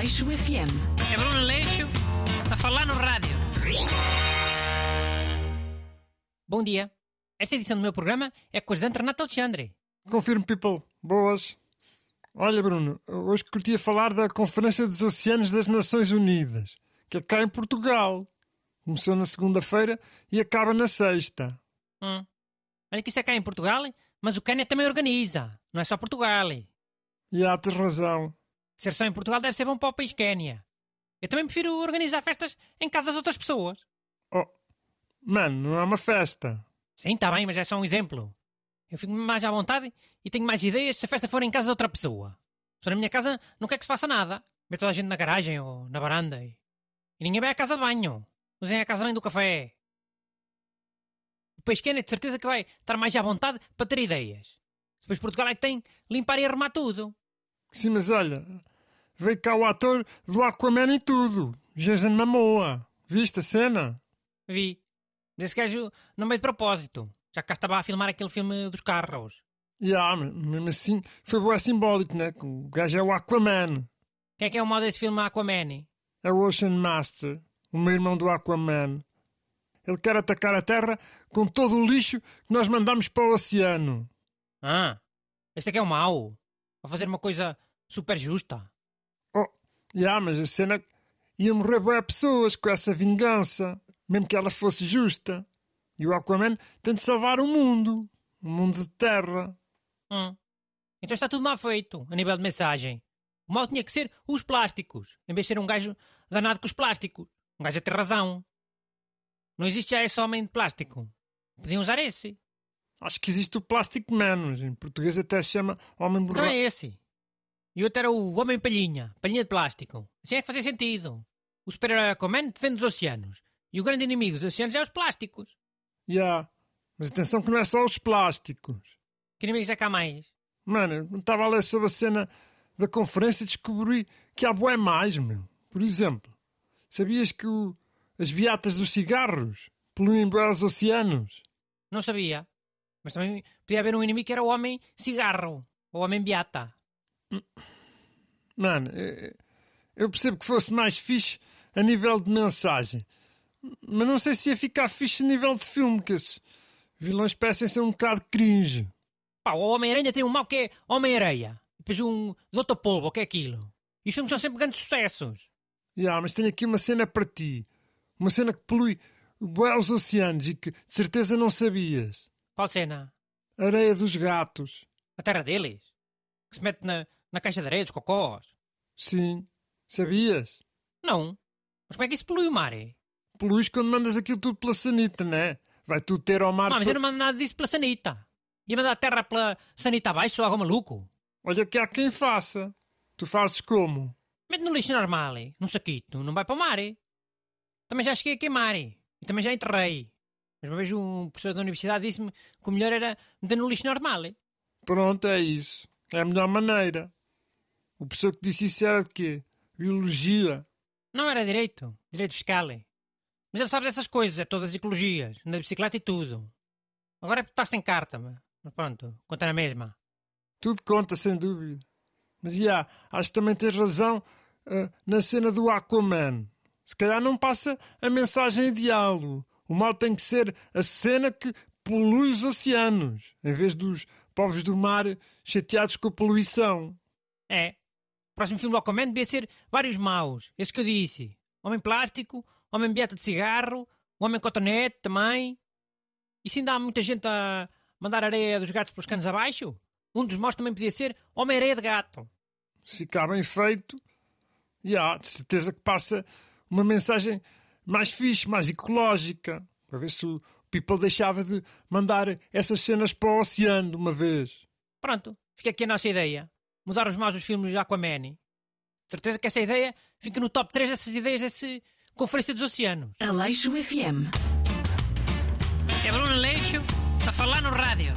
Aleixo FM. É Bruno Leixo a falar no rádio. Bom dia. Esta edição do meu programa é com os de Renato Alexandre. Confirmo, people. Boas. Olha, Bruno, hoje curtia falar da Conferência dos Oceanos das Nações Unidas, que é cá em Portugal. Começou na segunda-feira e acaba na sexta. Hum. Olha que isso é cá em Portugal, mas o Quênia também organiza. Não é só Portugal. E há, tens razão. Ser só em Portugal deve ser bom para o país Quénia. Eu também prefiro organizar festas em casa das outras pessoas. Oh, mano, não é uma festa. Sim, está bem, mas é só um exemplo. Eu fico mais à vontade e tenho mais ideias se a festa for em casa de outra pessoa. Só na minha casa não quer que se faça nada. Vê toda a gente na garagem ou na varanda e, e ninguém vai à casa de banho. Usem a casa banho do café. O país Quénia de certeza que vai estar mais à vontade para ter ideias. Depois Portugal é que tem limpar e arrumar tudo. Sim, mas olha, veio cá o ator do Aquaman e tudo. Jason Momoa. Viste a cena? Vi. Mas esse gajo não veio de propósito. Já cá estava a filmar aquele filme dos carros. E yeah, mesmo assim foi boa simbólico, né? O gajo é o Aquaman. Quem é que é o mal desse filme Aquaman? É o Ocean Master, o meu irmão do Aquaman. Ele quer atacar a Terra com todo o lixo que nós mandamos para o oceano. Ah, este é que é o mau. Vai fazer uma coisa super justa. Yeah, mas a cena ia morrer boas pessoas com essa vingança, mesmo que ela fosse justa. E o Aquaman tem de salvar o mundo, o mundo de terra. Hum. Então está tudo mal feito, a nível de mensagem. O mal tinha que ser os plásticos, em vez de ser um gajo danado com os plásticos. Um gajo a ter razão. Não existe já esse homem de plástico. Podiam usar esse. Acho que existe o Plastic Man, em português até se chama Homem Então Borracho. é esse. E outro era o Homem Palhinha, palhinha de plástico. Assim é que fazia sentido. O super-herói Aquaman defende os oceanos. E o grande inimigo dos oceanos é os plásticos. Yeah. Mas atenção que não é só os plásticos. Que inimigos é que há mais? Mano, eu estava a ler sobre a cena da conferência e descobri que há bué mais, meu. Por exemplo, sabias que o- as beatas dos cigarros poluem bué os oceanos? Não sabia. Mas também podia haver um inimigo que era o Homem Cigarro. Ou o Homem Beata. Mano, eh, eu percebo que fosse mais fixe a nível de mensagem. Mas não sei se ia ficar fixe a nível de filme, que esses vilões parecem ser um bocado cringe. Pá, o Homem-Aranha tem um mal que é Homem-Areia. Depois um Doutor Polvo, o que é aquilo? E os filmes são sempre grandes sucessos. Ya, mas tenho aqui uma cena para ti. Uma cena que polui bué os oceanos e que de certeza não sabias. Qual cena? Areia dos gatos. A terra deles? Que se mete na, na caixa de areia dos cocós? Sim. Sabias? Não. Mas como é que isso polui o mar? Poluís quando mandas aquilo tudo pela sanita, né? Vai tudo ter ao mar. Ah, mas eu não mando nada disso pela sanita. Ia mandar a terra pela sanita abaixo, sou algo maluco. Olha que há quem faça. Tu fazes como? Mete no lixo normal, num saquito, não vai para o mar. é? Também já cheguei a queimar e também já enterrei. Mas uma vez um professor da universidade disse-me que o melhor era meter no lixo normal. Pronto, é isso. É a melhor maneira. O professor que disse isso era de quê? Biologia. Não era direito, direito fiscal. é? Mas ele sabe dessas coisas, é todas as ecologias, na bicicleta e tudo. Agora é porque está sem carta, mas pronto, conta na mesma. Tudo conta, sem dúvida. Mas, já, acho que também tens razão ah, na cena do Aquaman. Se calhar não passa a mensagem ideal. O mal tem que ser a cena que polui os oceanos, em vez dos povos do mar chateados com a poluição. É. O próximo filme do Aquaman devia ser vários maus. Esse que eu disse. Homem plástico, homem beata de cigarro, homem cotonete também. E se ainda há muita gente a mandar areia dos gatos pelos canos abaixo, um dos maus também podia ser Homem-Areia de Gato. Se ficar bem feito, já, de certeza que passa uma mensagem mais fixe, mais ecológica. Para ver se o people deixava de mandar essas cenas para o oceano de uma vez. Pronto, fica aqui a nossa ideia. Mudar os maus dos filmes de Aquaman. Certeza que essa ideia fica no top 3 dessas ideias desse Conferência dos Oceanos. Aleixo FM. É Bruno Leixo a falar no rádio.